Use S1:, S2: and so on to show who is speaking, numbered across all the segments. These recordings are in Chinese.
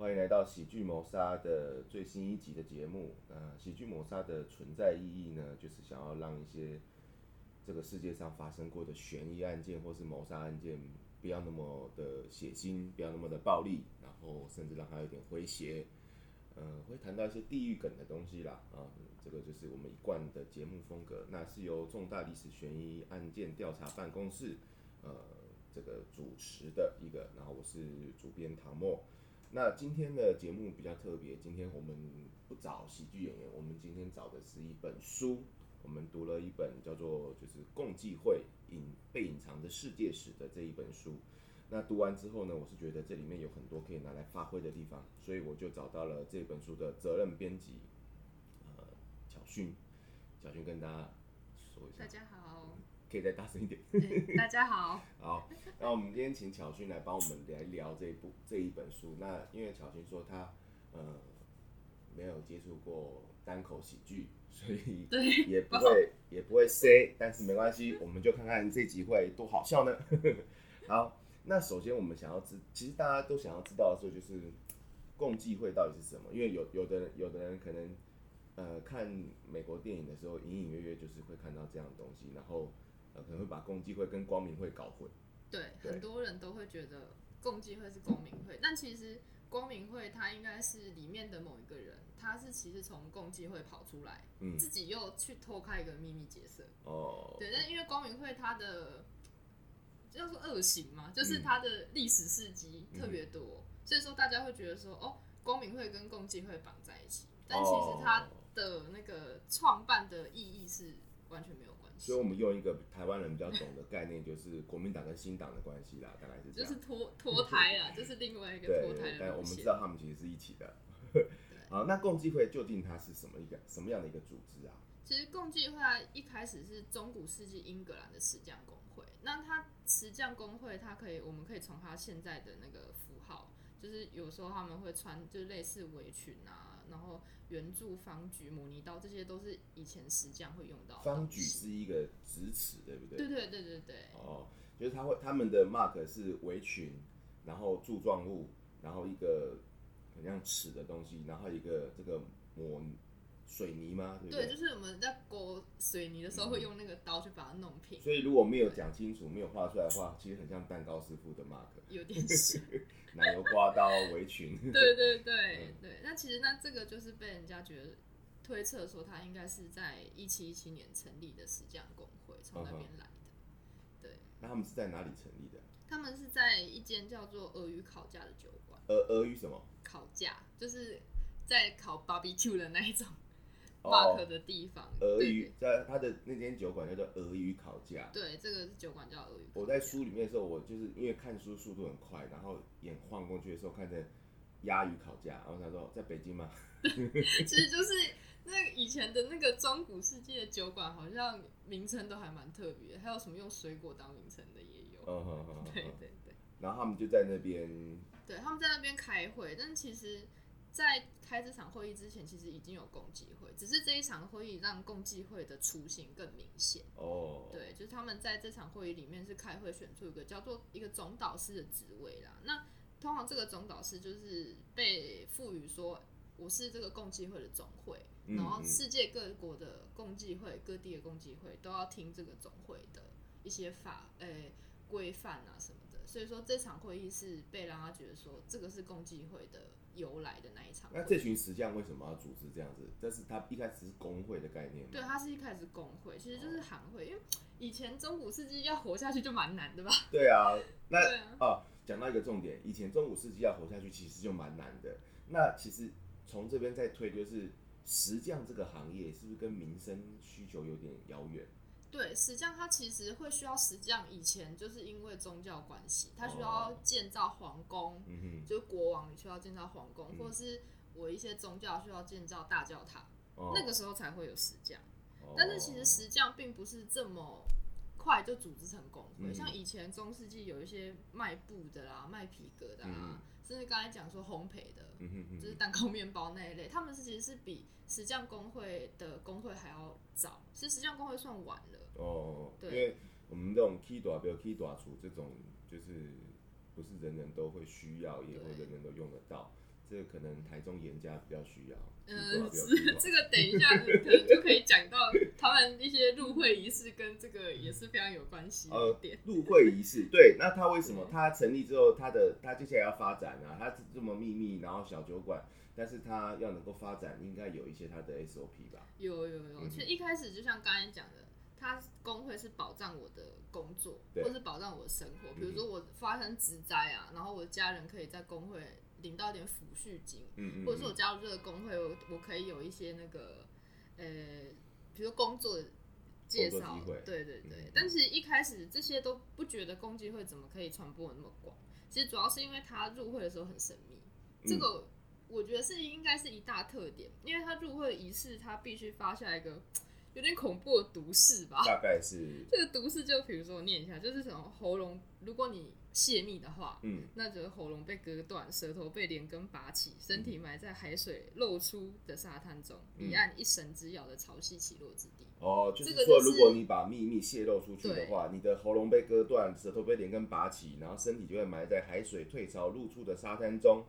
S1: 欢迎来到《喜剧谋杀》的最新一集的节目。呃，喜剧谋杀的存在意义呢，就是想要让一些这个世界上发生过的悬疑案件或是谋杀案件，不要那么的血腥，不要那么的暴力，然后甚至让它有点诙谐。呃，会谈到一些地狱梗的东西啦。啊、呃，这个就是我们一贯的节目风格。那是由重大历史悬疑案件调查办公室，呃，这个主持的一个。然后我是主编唐墨。那今天的节目比较特别，今天我们不找喜剧演员，我们今天找的是一本书。我们读了一本叫做就是《共济会隐被隐藏的世界史》的这一本书。那读完之后呢，我是觉得这里面有很多可以拿来发挥的地方，所以我就找到了这本书的责任编辑，呃，小勋。小勋跟大家说一下。
S2: 大家好。
S1: 可以再大声一点。
S2: 欸、大家好。
S1: 好，那我们今天请巧勋来帮我们来聊这一部这一本书。那因为巧勋说他呃没有接触过单口喜剧，所以也不会也不会 say，但是没关系，我们就看看这集会多好笑呢。好，那首先我们想要知，其实大家都想要知道的时候，就是共济会到底是什么？因为有有的人有的人可能呃看美国电影的时候，隐隐约约就是会看到这样的东西，然后。呃，可能会把共济会跟光明会搞混。
S2: 对，对很多人都会觉得共济会是光明会，但其实光明会它应该是里面的某一个人，他是其实从共济会跑出来，嗯，自己又去偷开一个秘密结社。哦，对，但因为光明会它的叫做恶行嘛，就是它的历史事迹特别多，嗯，所以说大家会觉得说，哦，光明会跟共济会绑在一起，但其实它的那个创办的意义是完全没有。
S1: 所以，我们用一个台湾人比较懂的概念，就是国民党跟新党的关系啦，大概是这样。
S2: 就是脱脱胎啊，就是另外一个脱胎的。
S1: 但我们知道他们其实是一起的。好，那共济会究竟它是什么一个什么样的一个组织啊？
S2: 其实共济会一开始是中古世纪英格兰的石匠工会。那它石匠工会，它可以，我们可以从它现在的那个符号，就是有时候他们会穿，就是类似围裙啊。然后圆柱、方矩、模拟刀，这些都是以前石匠会用到的。
S1: 方矩是一个直尺，对不对？
S2: 对对对对对。
S1: 哦，就是他会他们的 mark 是围裙，然后柱状物，然后一个很像尺的东西，然后一个这个磨水泥吗？对，对，
S2: 对，就是我们在勾水泥的时候会用那个刀去把它弄平。
S1: 所以如果没有讲清楚，没有画出来的话，其实很像蛋糕师傅的 mark。
S2: 有点像。
S1: 奶油刮刀围裙，
S2: 对对对对，那其实那这个就是被人家觉得推测说他应该是在一七一七年成立的石匠工会，从那边来的。对，
S1: 那他们是在哪里成立的？
S2: 他们是在一间叫做俄语烤架的酒馆。
S1: 俄俄语什么？
S2: 烤架，就是在烤 barbecue 的那一种。马的地方，
S1: 俄语在他的那间酒馆叫做俄语烤架。
S2: 对，这个是酒馆叫俄语。
S1: 我在书里面的时候，我就是因为看书速度很快，然后眼晃过去的时候，看见鸭鱼烤架，然后他说在北京吗？
S2: 其实就是那以前的那个中古世纪的酒馆，好像名称都还蛮特别，还有什么用水果当名称的也有。嗯哼哼，对对对。
S1: 然后他们就在那边，
S2: 对，他们在那边开会，但其实。在开这场会议之前，其实已经有共济会，只是这一场会议让共济会的雏形更明显。哦，对，就是他们在这场会议里面是开会选出一个叫做一个总导师的职位啦。那通常这个总导师就是被赋予说，我是这个共济会的总会，然后世界各国的共济会、各地的共济会都要听这个总会的一些法诶规范啊什么的。所以说这场会议是被让他觉得说，这个是共济会的。由来的那一场，
S1: 那这群石匠为什么要组织这样子？这是他一开始是工会的概念。
S2: 对，他是一开始是工会，其实就是行会，因为以前中古世纪要活下去就蛮难的吧？
S1: 对啊，那啊，讲到一个重点，以前中古世纪要活下去其实就蛮难的。那其实从这边再推，就是石匠这个行业是不是跟民生需求有点遥远？
S2: 对，石匠他其实会需要石匠，以前就是因为宗教关系，他需要建造皇宫，嗯、就是国王需要建造皇宫，嗯，或者是我一些宗教需要建造大教堂，哦，那个时候才会有石匠，哦。但是其实石匠并不是这么快就组织成工会，嗯，像以前中世纪有一些卖布的啦，卖皮革的啦。嗯甚至刚才讲说烘焙的，就是蛋糕、面包那一类，他们是其实是比石匠工会的工会还要早，其实石匠工会算晚了。
S1: 哦，对，因为我们这种起大标、起大厝这种，就是不是人人都会需要，也会人人都用得到这个可能台中严家比较需要。
S2: 嗯，是这个，等一下可能就可以讲到他们一些入会仪式跟这个也是非常有关系。呃，
S1: 入会仪式，对，那他为什么他成立之后，他的他接下来要发展啊？他这么秘密，然后小酒馆，但是他要能够发展，应该有一些他的 SOP 吧？
S2: 有有有，其实一开始就像刚才讲的，他工会是保障我的工作，或是保障我的生活，比如说我发生职灾啊，然后我的家人可以在工会。领到一点抚恤金，嗯嗯嗯，或者是我加入这个工会，我我可以有一些那个，呃，比如说工作介绍，对对对。但是一开始这些都不觉得共济会怎么可以传播那么广，其实主要是因为他入会的时候很神秘，嗯、这个我觉得是应该是一大特点，因为他入会仪式他必须发下一个有点恐怖的毒誓吧，
S1: 大概是
S2: 这个毒誓就比如说我念一下，就是什么喉咙，如果你。泄密的话，嗯，那就是喉咙被割断，舌头被连根拔起，身体埋在海水露出的沙滩中，你、嗯、按一绳之遥的潮汐起落之地。
S1: 哦，就是说，如果你把秘密泄露出去的话，你的喉咙被割断，舌头被连根拔起，然后身体就会埋在海水退潮露出的沙滩中。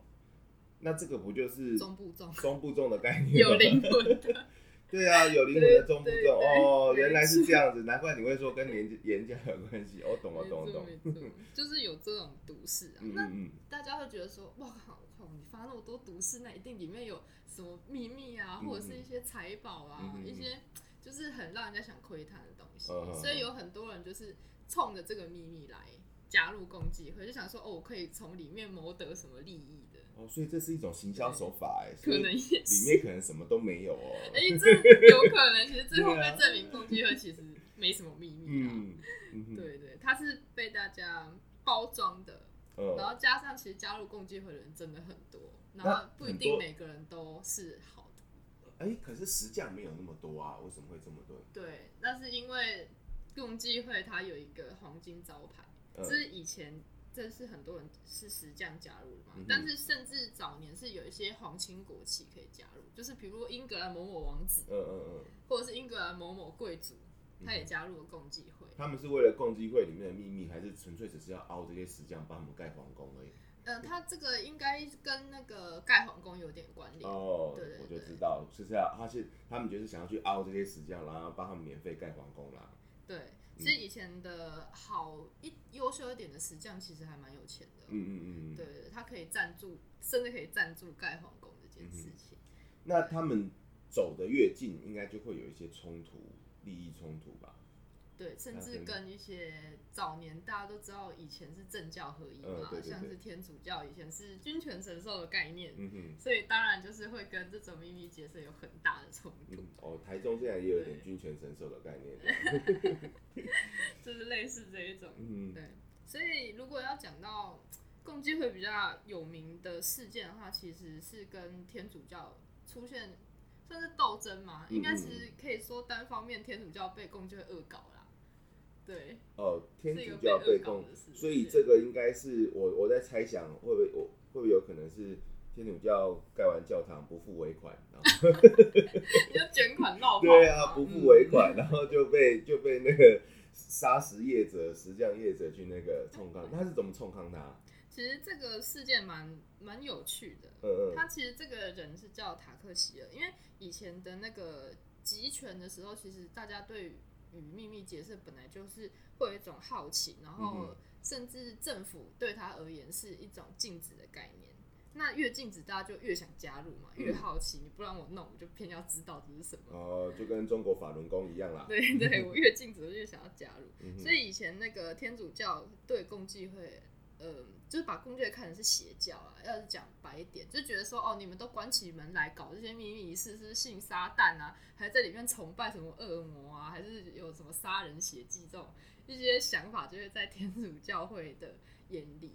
S1: 那这个不就是中部重中部重的概念？
S2: 有灵魂的。
S1: 对啊，有灵魂的中部重哦，原来是 这样子，难怪你会说跟严严家有关系。我懂了，懂了，懂了，
S2: 就是有这种毒誓啊。那大家会觉得说，哇靠，你发那么多毒誓，那一定里面有什么秘密啊，或者是一些财宝啊，一些就是很让人家想窥探的东西。所以有很多人就是冲着这个秘密来加入共济会，就想说，哦，我可以从里面谋得什么利益。
S1: 哦，所以这是一种行销手法哎，可能也里面可能什么都没有哦。
S2: 哎、欸，这有可能，其实最后被证明共济会其实没什么秘密啊。嗯嗯、对，对对，它是被大家包装的，嗯、然后加上其实加入共济会的人真的很多，然后不一定每个人都是好的。
S1: 哎、欸，可是实际没有那么多啊，为什么会这么多？
S2: 对，那是因为共济会它有一个黄金招牌，就、嗯、是以前。这是很多人是实这样加入的嘛？嗯、但是甚至早年是有一些皇亲国戚可以加入，就是比如英格兰某某王子，嗯嗯嗯，或者是英格兰某某贵族，他也加入了共济会。
S1: 他们是为了共济会里面的秘密，还是纯粹只是要凹这些石匠帮他们盖皇宫而已？
S2: 呃，他这个应该跟那个盖皇宫有点关联
S1: 哦。对，我就知道，就是要他是他们就是想要去凹这些石匠，然后帮他们免费盖皇宫啦。
S2: 对。其实以前的好一优秀一点的石匠，其实还蛮有钱的。嗯嗯嗯，对，他可以赞助，甚至可以赞助盖皇宫这件事情。嗯、
S1: 那他们走得越近，应该就会有一些冲突，利益冲突吧？
S2: 对，甚至跟一些早年大家都知道，以前是政教合一嘛，嗯、对对对，像是天主教以前是君权神授的概念，嗯哼，所以当然就是会跟这种秘密结社有很大的冲突、嗯。
S1: 哦，台中现在也有点君权神授的概念，
S2: 对 就是类似这一种，嗯，对。所以如果要讲到共济会比较有名的事件的话，其实是跟天主教出现算是斗争嘛，应该是可以说单方面天主教被共济会恶搞啦。对
S1: 哦，天主教被共，所以这个应该是我我在猜想，会不会我会不会有可能是天主教盖完教堂不付尾款，然后
S2: 你就卷款 闹
S1: 对啊，不付尾款，然后就被就被那个砂石业者、石匠业者去那个冲康，他是怎么冲康他？
S2: 其实这个事件蛮蛮有趣的，嗯嗯，他其实这个人是叫塔克西尔，因为以前的那个集权的时候，其实大家对。于秘密结社本来就是会有一种好奇，然后甚至政府对他而言是一种禁止的概念。那越禁止，大家就越想加入嘛，越好奇。你不让我弄，我就偏要知道这是什么。
S1: 哦，就跟中国法轮功一样啦。
S2: 对对，我越禁止，我越想要加入。所以以前那个天主教对共济会。呃，就是把共济会看成是邪教啊。要是讲白一点，就觉得说，哦，你们都关起门来搞这些秘密仪式，是信撒旦啊，还在里面崇拜什么恶魔啊，还是有什么杀人血祭这种一些想法，就会在天主教会的眼里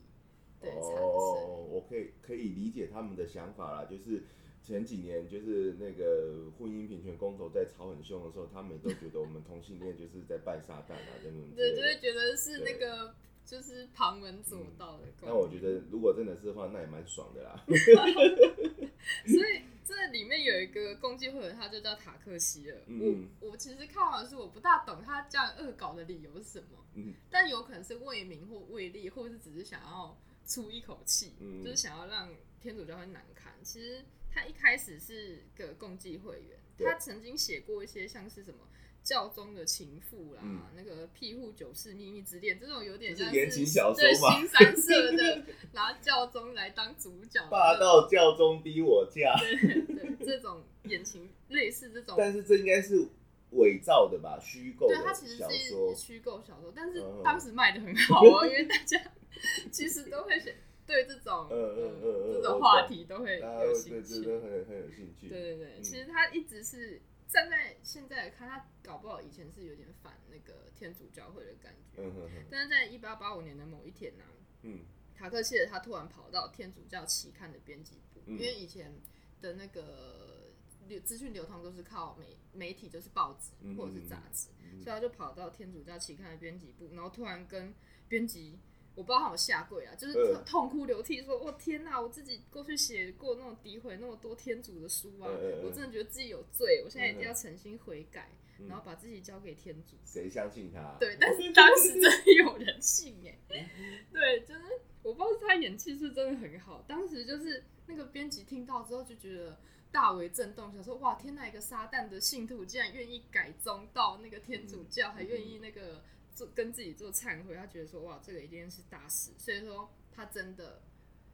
S2: 对。
S1: 哦，我可以可以理解他们的想法啦，就是前几年就是那个婚姻平权公投在吵很凶的时候，他们都觉得我们同性恋就是在拜撒旦啊。
S2: 对，就会觉得是那个。就是旁门左道的、嗯。
S1: 那我觉得，如果真的是的话，那也蛮爽的啦。
S2: 所以这里面有一个共济会，他就叫塔克西尔。嗯、我我其实看完的是我不大懂他这样恶搞的理由是什么。嗯、但有可能是为名或为利，或者是只是想要出一口气，
S1: 嗯、
S2: 就是想要让天主教会难堪。其实他一开始是个共济会员，他曾经写过一些像是什么。教宗的情妇啦，嗯、那个庇护九世秘密之恋，这种有点像是
S1: 言情小说
S2: 嘛，新三色的，拿教宗来当主角，
S1: 霸道教宗逼我嫁，
S2: 对对，这种言情类似这种，
S1: 但是这应该是伪造的吧，虚构的小说，对，
S2: 它其实是虚构小说，但是当时卖的很好哦，嗯、因为大家 其实都会选对这种，嗯嗯嗯，这种话题都会有兴趣，
S1: 很很有兴趣，
S2: 对对对，嗯、其实他一直是。站在现在来看，他搞不好以前是有点反那个天主教会的感觉。
S1: 嗯、哼哼，
S2: 但是在一八八五年的某一天呢、啊，嗯，塔克谢尔他突然跑到天主教期刊的编辑部，嗯、因为以前的那个流资讯流通都是靠媒媒体，就是报纸或者是杂志，嗯嗯嗯，所以他就跑到天主教期刊的编辑部，然后突然跟编辑。我不知道他有下跪啊，就是痛哭流涕说：“我、呃、天哪，我自己过去写过那种诋毁那么多天主的书啊，呃、我真的觉得自己有罪，我现在一定要诚心悔改，呃、然后把自己交给天主。”
S1: 谁相信他？
S2: 对，但是 当时真的有人信哎，对，就是我不知道是他演技是真的很好，当时就是那个编辑听到之后就觉得大为震动，想说：“哇，天哪，一个撒旦的信徒竟然愿意改宗到那个天主教，嗯、还愿意那个。”做跟自己做忏悔，他觉得说哇，这个一定是大事，所以说他真的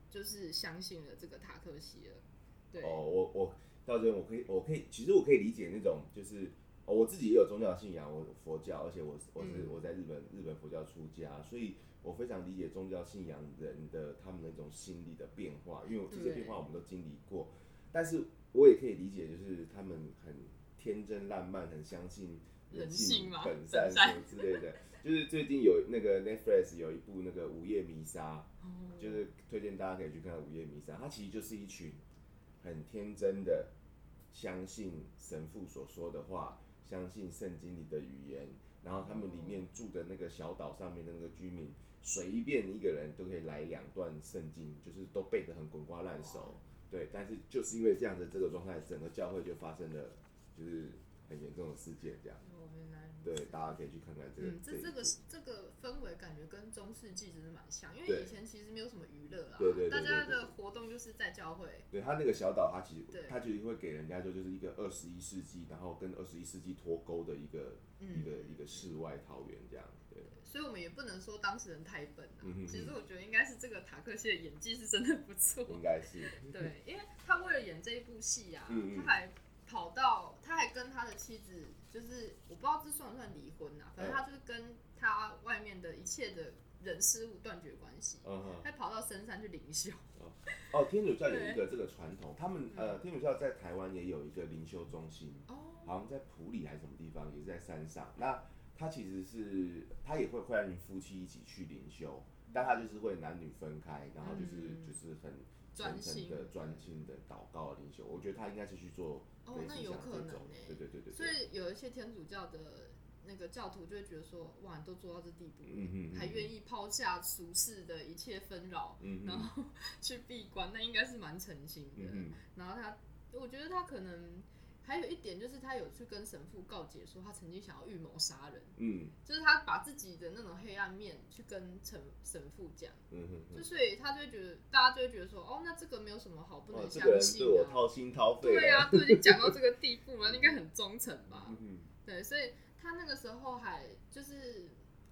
S2: 就是相信了这个塔克西了。对哦，
S1: 我我到这边我可以我可以，其实我可以理解那种就是、哦、我自己也有宗教信仰，我佛教，而且我我是、嗯、我在日本日本佛教出家，所以我非常理解宗教信仰人的他们那种心理的变化，因为这些变化我们都经历过，但是我也可以理解，就是他们很天真烂漫，很相信人性本善什么之类的。就是最近有那个 Netflix 有一部那个午夜弥撒，就是推荐大家可以去看午夜弥撒。它其实就是一群很天真的相信神父所说的话，相信圣经里的语言，然后他们里面住的那个小岛上面的那个居民，随便一个人都可以来两段圣经，就是都背得很滚瓜烂熟。对，但是就是因为这样的这个状态，整个教会就发生了就是很严重的事件，这样。对，大家可以去看看这个。嗯，
S2: 这这个这个氛围感觉跟中世纪真的蛮像，因为以前其实没有什么娱乐啊，
S1: 对对，
S2: 大家的活动就是在教会。
S1: 对，他那个小岛，他其实他其实会给人家就，就是一个二十一世纪，然后跟二十一世纪脱钩的一个一个一个世外桃源这样。对，
S2: 所以我们也不能说当事人太笨啊。其实我觉得应该是这个塔克西的演技是真的不错。
S1: 应该是。
S2: 对，因为他为了演这一部戏啊，他还跑到，他还跟他的妻子。就是我不知道这算不算离婚呐、啊，反正他就是跟他外面的一切的人事物断绝关系，嗯、他跑到深山去灵修。
S1: 哦，天主教有一个这个传统，他们呃，天主教在台湾也有一个灵修中心，哦、好像在埔里还是什么地方，也是在山上。那他其实是他也会欢迎夫妻一起去灵修，但他就是会男女分开，然后就是、嗯、就是很。虔诚的专心的祷告的灵修，我觉得他应该是去做
S2: 哦，那有可能哎，
S1: 对对对对。
S2: 所以有一些天主教的那个教徒就会觉得说，哇，你都做到这地步，嗯嗯，还愿意抛下俗世的一切纷扰，嗯，然后 去闭关，那应该是蛮诚心的。嗯，然后他，我觉得他可能。还有一点就是，他有去跟神父告解，说他曾经想要预谋杀人。嗯，就是他把自己的那种黑暗面去跟神神父讲。嗯哼，哼，就所以他就会觉得，大家就会觉得说，哦，那这个没有什么好不能相信的。哦，这个人对
S1: 我掏心掏肺。
S2: 对啊，都已经讲到这个地步了，应该很忠诚吧？嗯，对，所以他那个时候还就是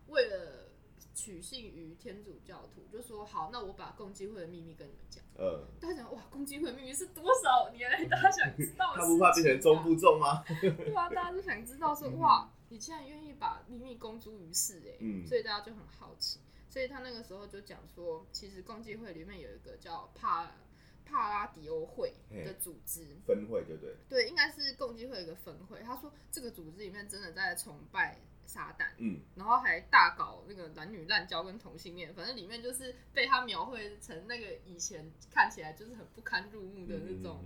S2: 为了。取信于天主教徒，就说好，那我把共济会的秘密跟你们讲。嗯，大家讲哇，共济会的秘密是多少年？大家想知道。
S1: 他不怕变成中不中吗？
S2: 对啊，大家都想知道说哇，你竟然愿意把秘密公诸于世哎，嗯，所以大家就很好奇。所以他那个时候就讲说，其实共济会里面有一个叫帕帕拉迪欧会的组织
S1: 分会，对不对？
S2: 对，应该是共济会一个分会。他说这个组织里面真的在崇拜。撒旦，嗯，然后还大搞那个男女滥交跟同性恋，反正里面就是被他描绘成那个以前看起来就是很不堪入目的那种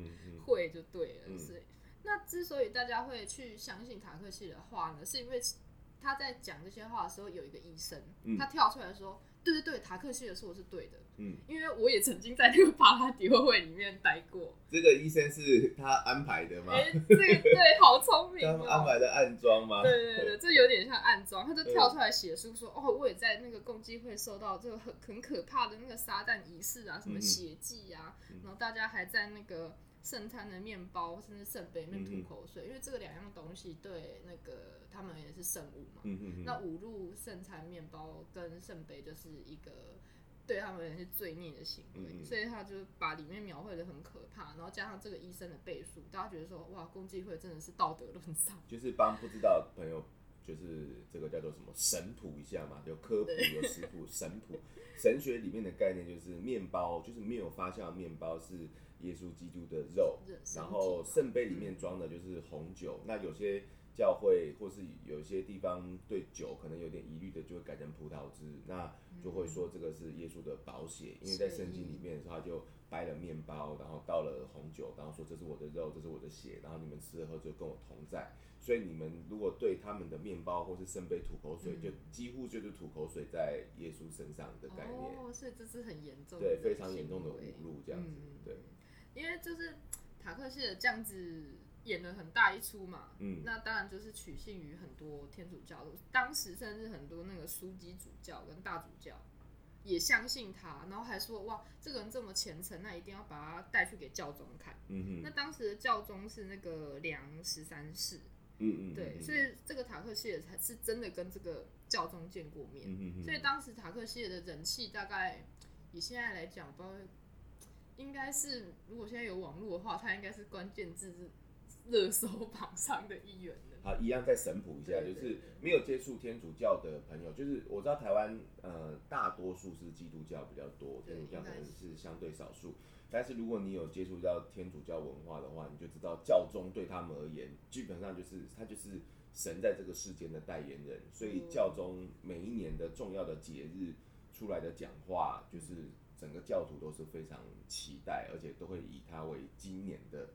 S2: 会就对了。所以，那之所以大家会去相信塔克西的话呢，是因为他在讲这些话的时候有一个医生，他跳出来说，对对对，塔克西的说的是对的。
S1: 嗯，
S2: 因为我也曾经在那个巴拉迪会会里面待过。
S1: 这个医生是他安排的吗？
S2: 哎、欸，这个对，好聪明、喔。
S1: 他们安排的暗装吗？
S2: 对对对，这有点像暗装。他就跳出来写书说：“哦，我也在那个共济会受到这个很很可怕的那个撒旦仪式啊，什么血祭啊、嗯，然后大家还在那个。”圣餐的面包，甚至圣杯里面吐口水，嗯、因为这个两样东西对那个他们也是圣物嘛。嗯嗯，那侮辱圣餐面包跟圣杯就是一个对他们也是罪孽的行为，嗯，所以他就把里面描绘的很可怕，然后加上这个医生的背书，大家觉得说哇，共济会真的是道德沦丧，
S1: 就是帮不知道的朋友，就是这个叫做什么神谱一下嘛，有科普有食谱神谱，神学里面的概念就是面包，就是没有发酵的面包是。耶稣基督的肉，然后圣杯里面装的就是红酒。那有些教会或是有些地方对酒可能有点疑虑的，就会改成葡萄汁，那就会说这个是耶稣的宝血，因为在圣经里面的时候，他就掰了面包，然后倒了红酒，然后说这是我的肉，这是我的血，然后你们吃了喝就跟我同在。所以你们如果对他们的面包或是圣杯吐口水，就几乎就是吐口水在耶稣身上的概念。
S2: 哦，所以这是很严重的，
S1: 对，非常严重的侮辱这样子，对。
S2: 因为就是塔克谢尔这样子演了很大一出嘛，嗯，那当然就是取信于很多天主教，当时甚至很多那个枢机主教跟大主教也相信他，然后还说哇，这个人这么虔诚，那一定要把他带去给教宗看。嗯嗯。那当时的教宗是那个梁十三世，嗯嗯，对，所以这个塔克谢尔才是真的跟这个教宗见过面，嗯嗯，所以当时塔克谢尔的人气大概以现在来讲，不知道。应该是，如果现在有网络的话，他应该是关键字是热搜榜上的一员的。
S1: 好，一样再神普一下，就是没有接触天主教的朋友，就是我知道台湾呃大多数是基督教比较多，天主教可能是相对少数。但是如果你有接触到天主教文化的话，你就知道教宗对他们而言，基本上就是他就是神在这个世间的代言人，所以教宗每一年的重要的节日出来的讲话就是。整个教徒都是非常期待，而且都会以他为今年的、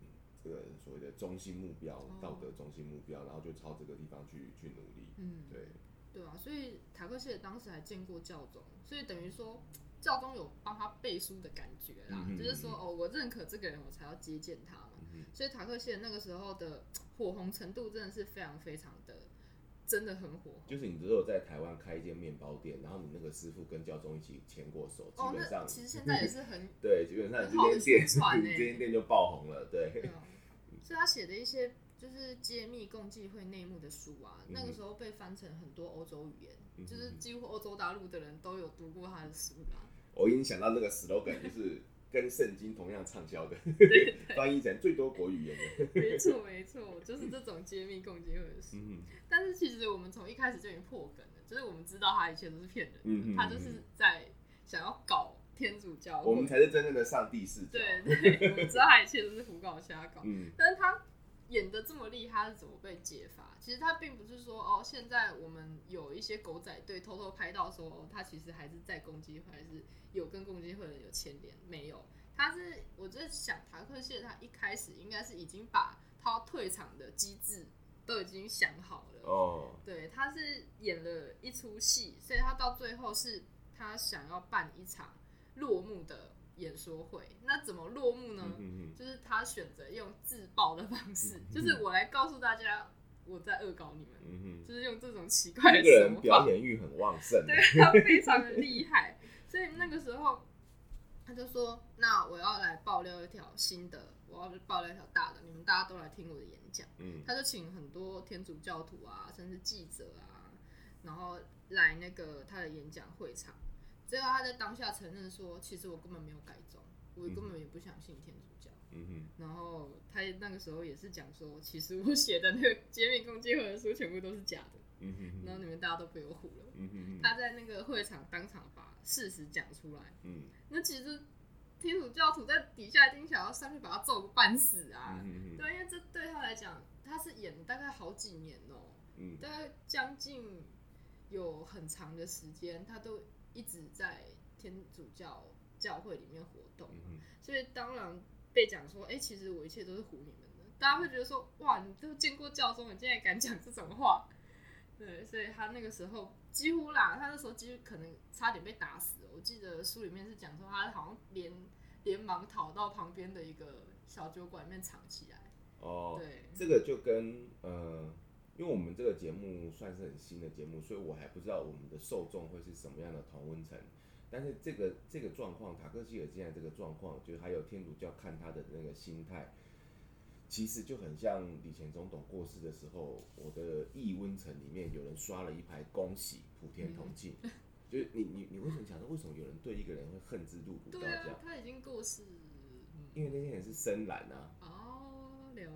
S1: 嗯、这个所谓的中心目标、哦，道德中心目标，然后就朝这个地方去去努力。嗯，对，
S2: 对啊，所以塔克谢当时还见过教宗，所以等于说教宗有帮他背书的感觉啦，嗯、就是说哦，我认可这个人，我才要接见他嘛。嗯、所以塔克谢那个时候的火红程度真的是非常非常的。真的很火，
S1: 就是你只有在台湾开一间面包店，然后你那个师傅跟教宗一起牵过手，基本上、
S2: 哦、其实现在也是很
S1: 对，基本上这间店这间 店就爆红了，对。对啊、
S2: 所以他写的一些就是揭秘共济会内幕的书啊、嗯，那个时候被翻成很多欧洲语言、嗯，就是几乎欧洲大陆的人都有读过他的书啊。
S1: 我已经想到那个 slogan 就是。跟圣经同样畅销的 翻译成最多国语言的。
S2: 没错没错，就是这种揭秘共济会的事。嗯，但是其实我们从一开始就已经破梗了，就是我们知道他一切都是骗人的，嗯，他就是在想要搞天主教。
S1: 我们才是真正的上帝视角。
S2: 对对，我们知道他一切都是胡搞瞎搞。嗯，但是他演的这么厉害，他是怎么被揭发？其实他并不是说哦，现在我们有一些狗仔队偷偷拍到说，哦，他其实还是在攻击会，还是。有跟攻击会的人有牵连没有？他是我在想塔克谢，他一开始应该是已经把他退场的机制都已经想好了哦。对，他是演了一出戏，所以他到最后是他想要办一场落幕的演说会。那怎么落幕呢？嗯、就是他选择用自爆的方式，嗯、就是我来告诉大家我在恶搞你们、嗯，就是用这种奇怪的手法。
S1: 这个人表演欲很旺盛，
S2: 对，他非常的厉害。所以那个时候，他就说：“那我要来爆料一条新的，我要爆料一条大的，你们大家都来听我的演讲。”嗯，他就请很多天主教徒啊，甚至记者啊，然后来那个他的演讲会场。最后他在当下承认说：“其实我根本没有改宗，我根本也不相信天主教。”嗯哼。然后他那个时候也是讲说：“其实我写的那个揭秘共济会的书全部都是假的。”嗯哼。然后你们大家都被我唬了。嗯哼。他在那个会场当场把。事实讲出来，嗯，那其实天主教徒在底下一定想要上去把他揍个半死啊，嗯，对，因为这对他来讲，他是演了大概好几年哦，喔，嗯，大概将近有很长的时间，他都一直在天主教教会里面活动，嗯，所以当然被讲说，哎，欸，其实我一切都是唬你们的，大家会觉得说，哇，你都见过教宗，你竟然敢讲这种话。对，所以他那个时候几乎啦，他那时候几乎可能差点被打死。我记得书里面是讲说，他好像连连忙逃到旁边的一个小酒馆里面藏起来。
S1: 哦，对，这个就跟呃，因为我们这个节目算是很新的节目，所以我还不知道我们的受众会是什么样的同温层。但是这个这个状况，塔克希尔现在这个状况，就是还有天主教看他的那个心态，其实就很像以前总统过世的时候，我的异温层里面有人刷了一排恭喜普天同庆，嗯、就是你你你为什么想到为什么有人对一个人会恨之入骨到这
S2: 样？他已经过世，
S1: 因为那天也是深蓝啊。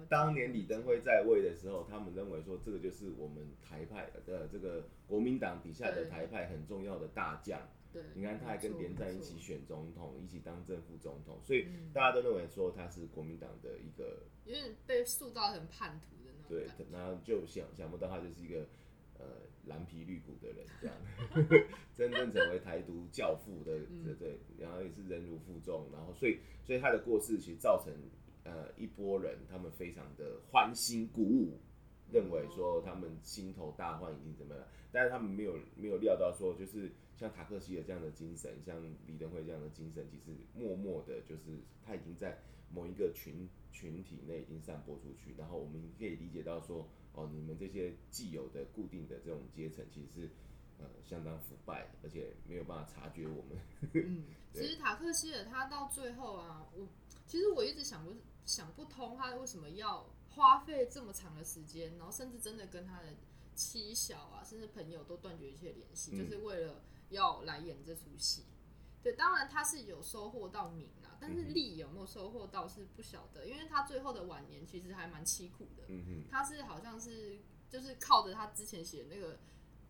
S1: 当年李登辉在位的时候，他们认为说这个就是我们台派的这个国民党底下的台派很重要的大将。对你看，他还跟连战一起选总统，一起当正副总统，所以大家都认为说他是国民党的一个
S2: 有点被塑造成叛徒的那种。
S1: 对，然后就想想不到他就是一个呃蓝皮绿骨的人，这样 真正成为台独教父的，对对，然后也是忍辱负重，然后所以所以他的过世其实造成呃一波人他们非常的欢欣鼓舞，认为说他们心头大患已经怎么样，但是他们没有没有料到说就是。像塔克西尔这样的精神，像李登辉这样的精神，其实默默的，就是他已经在某一个群群体内已经散播出去。然后我们可以理解到说，哦，你们这些既有的固定的这种阶层，其实是呃相当腐败，而且没有办法察觉我们。
S2: 嗯，其实塔克希尔他到最后啊，我其实我一直想不想不通，他为什么要花费这么长的时间，然后甚至真的跟他的妻小啊，甚至朋友都断绝一切联系，嗯、就是为了。要来演这出戏，对，当然他是有收获到名啊，但是利有没有收获到是不晓得，因为他最后的晚年其实还蛮凄苦的。嗯哼，他是好像是就是靠着他之前写那个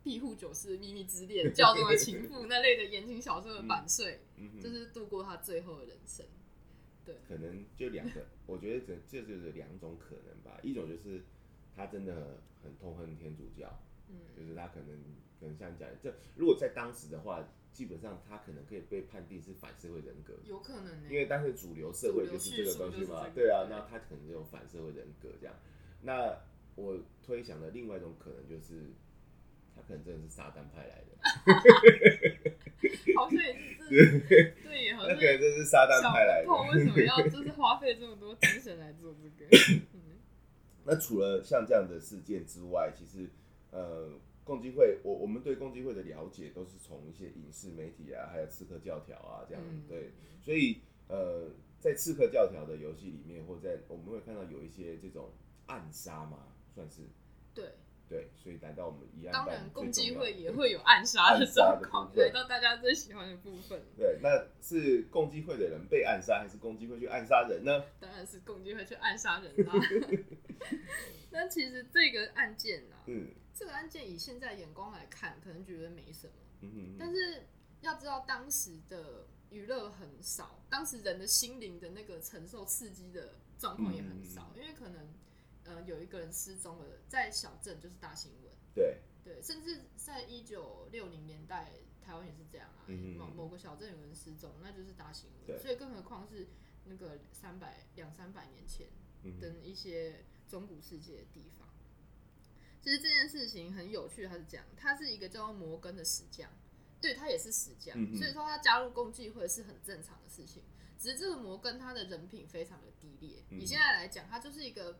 S2: 庇护九世秘密之恋、教宗的情妇那类的言情小说的版税，嗯嗯、就是度过他最后的人生。对，
S1: 可能就两个，我觉得这这就是两种可能吧。一种就是他真的很痛恨天主教，嗯，就是他可能。很像讲，这如果在当时的话，基本上他可能可以被判定是反社会人格，
S2: 有可能，
S1: 因为当时主流社会就是这个东西嘛，对啊，那他可能就有反社会人格这样。那我推想的另外一种可能就是，他可能真的是撒旦派来的，
S2: 好像也是，对，好像可能
S1: 真是撒旦派来的。
S2: 为什么要就是花费这么多精神来做这个？
S1: 那除了像这样的事件之外，其实呃。共济会，我我们对共济会的了解都是从一些影视媒体啊，还有刺客教条啊这样，嗯、对，所以呃，在刺客教条的游戏里面，或在我们会看到有一些这种暗杀嘛，算是，
S2: 对
S1: 对，所以来到我们一案，
S2: 当然共济会也会有暗杀的状况，对到大家最喜欢的部分。
S1: 对，那是共济会的人被暗杀，还是共济会去暗杀人呢？
S2: 当然是共济会去暗杀人啦。那其实这个案件呢、啊，嗯。这个案件以现在眼光来看，可能觉得没什么。嗯哼哼。但是要知道，当时的娱乐很少，当时人的心灵的那个承受刺激的状况也很少，嗯、因为可能呃有一个人失踪了，在小镇就是大新闻。对对，甚至在一九六零年代，台湾也是这样啊，嗯、某某个小镇有人失踪，那就是大新闻。所以更何况是那个三百两三百年前的一些中古世界的地方。其实这件事情很有趣，他是这样，他是一个叫做摩根的石匠，对，他也是石匠，嗯、所以说他加入共济会是很正常的事情。只是这个摩根他的人品非常的低劣，嗯、以现在来讲，他就是一个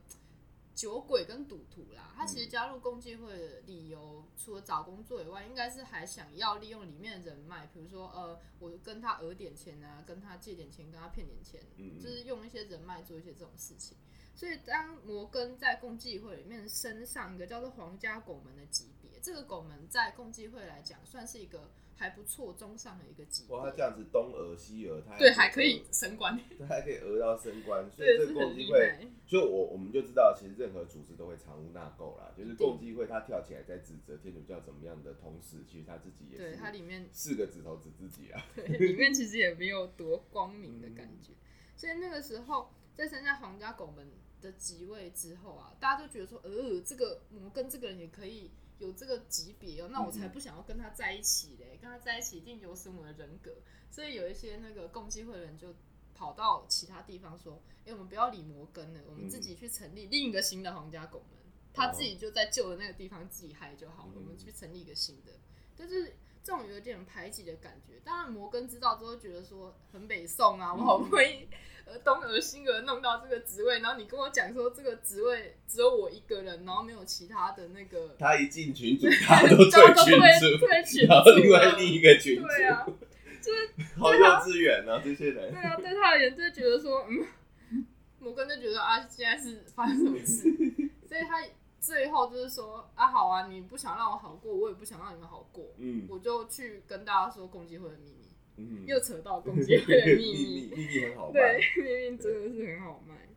S2: 酒鬼跟赌徒啦。他其实加入共济会的理由，除了找工作以外，应该是还想要利用里面的人脉，比如说呃，我跟他讹点钱啊，跟他借点钱，跟他骗点钱，就是用一些人脉做一些这种事情。所以，当摩根在共济会里面升上一个叫做皇家拱门的级别，这个拱门在共济会来讲算是一个还不错中上的一个级别。
S1: 哇，他这样子东讹西讹，他
S2: 对还可以升官，
S1: 他还可以讹到升官，所以这个共济会，所以我我们就知道，其实任何组织都会藏污纳垢啦。就是共济会他跳起来在指责天主教怎么样的同时，其实他自己也是，对，他里面四个指头指自己啊，
S2: 对，里面其实也没有多光明的感觉。嗯、所以那个时候在升上皇家拱门的即位之后啊，大家都觉得说，呃，这个摩根这个人也可以有这个级别哦，那我才不想要跟他在一起嘞，跟他在一起一定有损我的人格。所以有一些那个共济会的人就跑到其他地方说，哎、欸，我们不要理摩根了，我们自己去成立另一个新的皇家拱门。他自己就在旧的那个地方自己嗨就好了，我们去成立一个新的，但是这种有点排挤的感觉。当然摩根知道之后觉得说很北宋啊，我好不容易呃东而西而弄到这个职位，然后你跟我讲说这个职位只有我一个人，然后没有其他的那个，
S1: 他一进群组，他都退群组，然后另外另一个群组，
S2: 对啊，就 是
S1: 好幼稚园啊，这些人，
S2: 对啊，对他而言就觉得说嗯。摩根就觉得啊，现在是发生什么事？所以他最后就是说啊，好啊，你不想让我好过，我也不想让你们好过，嗯，我就去跟大家说共济会的秘密，嗯，又扯到共济会的 秘密，
S1: 秘密很好卖，
S2: 对，秘密真的是很好卖。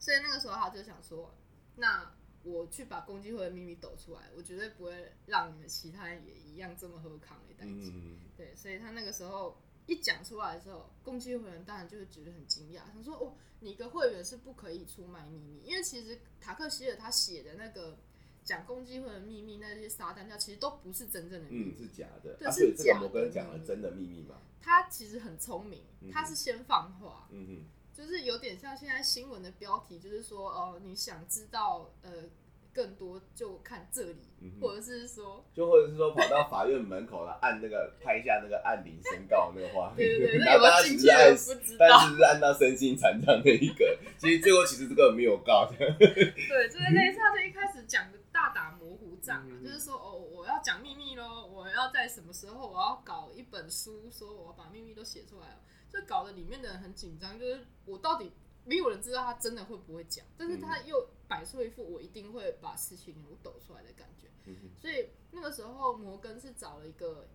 S2: 所以那个时候他就想说，那我去把共济会的秘密抖出来，我绝对不会让你们其他人也一样这么喝康的代志，对，所以他那个时候。一讲出来的时候，共济会员当然就会觉得很惊讶，他说：“哦，你一个会员是不可以出卖秘密，因为其实塔克希尔他写的那个讲共济会的秘密，那些撒旦教其实都不是真正的秘密，
S1: 嗯，是假的，
S2: 对，是假的。
S1: 摩根讲了真的秘密吗？
S2: 他其实很聪明，他是先放话，嗯哼，就是有点像现在新闻的标题，就是说哦，你想知道呃。”更多就看这里，嗯、或者是说，
S1: 就或者是说跑到法院门口了，按那个拍下那个按铃申告那个画面，
S2: 对对对，
S1: 然后大家其实按，但是是按到身心残障那一个，其实最后其实这个没有告。的。
S2: 对，就是类似他就一开始讲的大打模糊仗嘛，嗯、就是说哦，我要讲秘密喽，我要在什么时候我要搞一本书，说我要把秘密都写出来了，就搞得里面的人很紧张，就是我到底。没有人知道他真的会不会讲，但是他又摆出一副我一定会把事情给抖出来的感觉。嗯、所以那个时候摩根是找了一个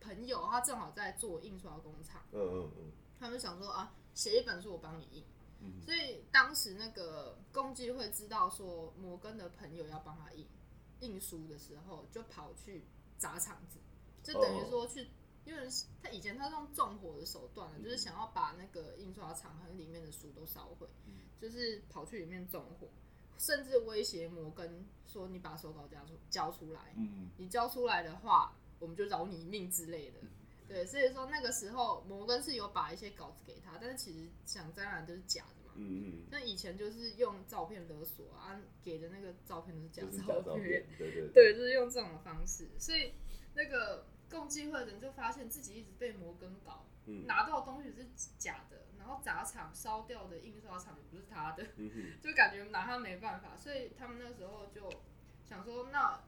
S2: 朋友，他正好在做印刷工厂。嗯嗯嗯。他们想说啊，写一本书我帮你印。嗯、所以当时那个共济会知道说摩根的朋友要帮他印印书的时候，就跑去砸场子，就等于说去。因为他以前他是用纵火的手段，就是想要把那个印刷厂和里面的书都烧毁，就是跑去里面纵火，甚至威胁摩根说：“你把手稿交出交出来，你交出来的话，我们就饶你一命之类的。”对，所以说那个时候摩根是有把一些稿子给他，但是其实想当然都是假的嘛。嗯嗯，那以前就是用照片勒索啊，给的那个照片都是假照片，对对对，就是用这种方式，所以那个。共济会的人就发现自己一直被摩根搞，嗯、拿到的东西是假的，然后砸厂烧掉的印刷厂也不是他的，嗯、就感觉拿他没办法，所以他们那时候就想说，那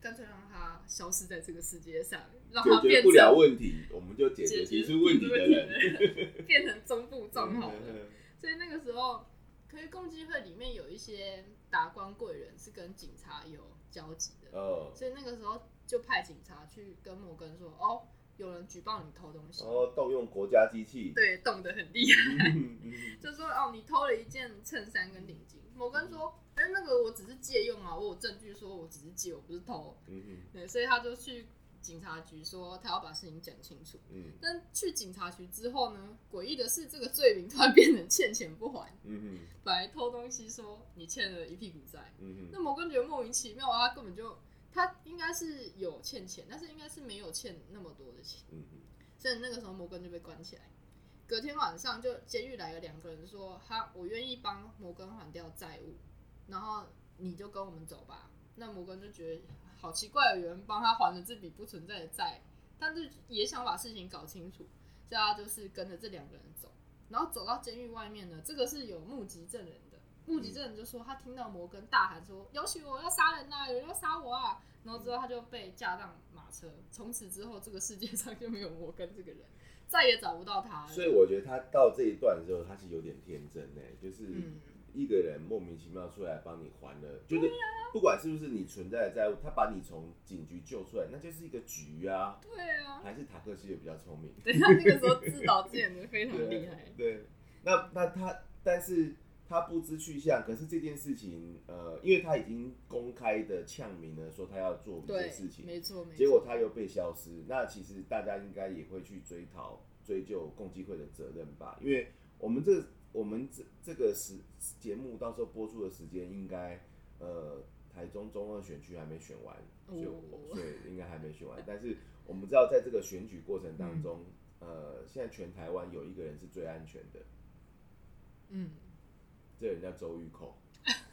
S2: 干脆让他消失在这个世界上，让他变成
S1: 不了问题，我们就解决提出问题的人，
S2: 变成中部账号了。嗯、所以那个时候，可是共济会里面有一些达官贵人是跟警察有交集的，哦、所以那个时候。就派警察去跟摩根说：“哦，有人举报你偷东西。”
S1: 哦，动用国家机器，
S2: 对，动得很厉害。就说：“哦，你偷了一件衬衫跟领巾。”摩根说：“哎、欸，那个我只是借用啊，我有证据说我只是借，我不是偷。”嗯哼对，所以他就去警察局说他要把事情讲清楚。嗯，但去警察局之后呢，诡异的是，这个罪名突然变成欠钱不还。嗯哼，本来偷东西说你欠了一屁股债。嗯哼，那摩根觉得莫名其妙啊，他根本就。他应该是有欠钱，但是应该是没有欠那么多的钱，嗯嗯，所以那个时候摩根就被关起来。隔天晚上就监狱来了两个人说：“他我愿意帮摩根还掉债务，然后你就跟我们走吧。”那摩根就觉得好奇怪，有人帮他还了这笔不存在的债，但是也想把事情搞清楚，所以他就是跟着这两个人走，然后走到监狱外面呢，这个是有目击证人。目击证人就说，他听到摩根大喊说：“有许我要杀人呐、啊，有人要杀我啊！”然后之后他就被架上马车。从此之后，这个世界上就没有摩根这个人，再也找不到他了。
S1: 所以我觉得他到这一段的时候，他是有点天真呢，就是一个人莫名其妙出来帮你还了，嗯、就是不管是不是你存在的债务，他把你从警局救出来，那就是一个局啊。
S2: 对啊，
S1: 还是塔克西也比较聪明。
S2: 对，他那个时候自导自演的非常 厉害。
S1: 对，对，那那他，但是。他不知去向，可是这件事情，呃，因为他已经公开的呛明了，说他要做一件事情，
S2: 没错，没错，
S1: 结果他又被消失，那其实大家应该也会去追讨、追究共济会的责任吧？因为我们这我们这这个时节目到时候播出的时间，应该呃台中中二选区还没选完，就、哦、所以应该还没选完。但是我们知道，在这个选举过程当中，嗯、呃，现在全台湾有一个人是最安全的，嗯。这人叫周玉蔻，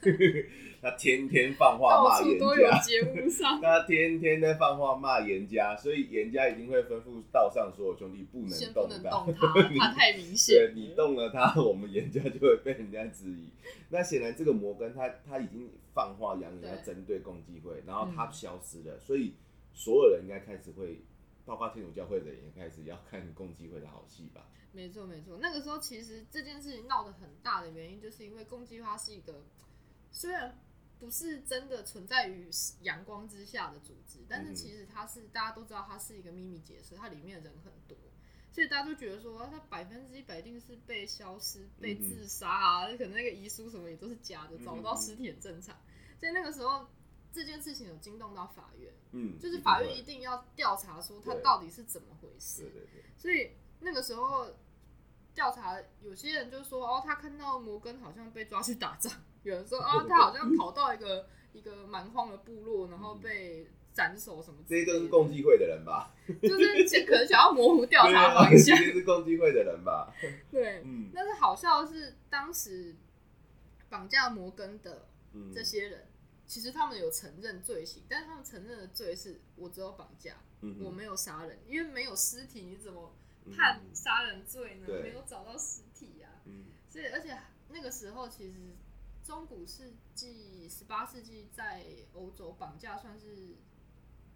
S1: 他天天放话骂严家，
S2: 节目上。
S1: 他天天在放话骂严家，所以严家一定会吩咐道上所有兄弟不能动他，
S2: 动他，他太明显。
S1: 你动了他，我们严家就会被人家质疑。那显然这个摩根他他已经放话扬言要针对共济会，然后他消失了，嗯、所以所有人应该开始会，包括天主教会的人也开始要看共济会的好戏吧。
S2: 没错没错，那个时候其实这件事情闹得很大的原因，就是因为共济会是一个虽然。不是真的存在于阳光之下的组织，但是其实它是大家都知道，它是一个秘密结社，它里面的人很多，所以大家都觉得说它百分之一百定是被消失、被自杀啊，可能那个遗书什么也都是假的，找不到尸体很正常。所以那个时候这件事情有惊动到法院，嗯，就是法院一定要调查说他到底是怎么回事。对对对。所以那个时候调查，有些人就说哦，他看到摩根好像被抓去打仗。有人说啊，他好像跑到一个一个蛮荒的部落，然后被斩首什么之类的。
S1: 这些都是共济会的人吧？
S2: 就是可能想要模糊调查方向。
S1: 这些是共济会的人吧？
S2: 对，嗯。但是好笑的是，当时绑架摩根的这些人，其实他们有承认罪行，但是他们承认的罪是我只有绑架，我没有杀人，因为没有尸体，你怎么判杀人罪呢？没有找到尸体啊。所以，而且那个时候其实。中古世纪、十八世纪在欧洲绑架算是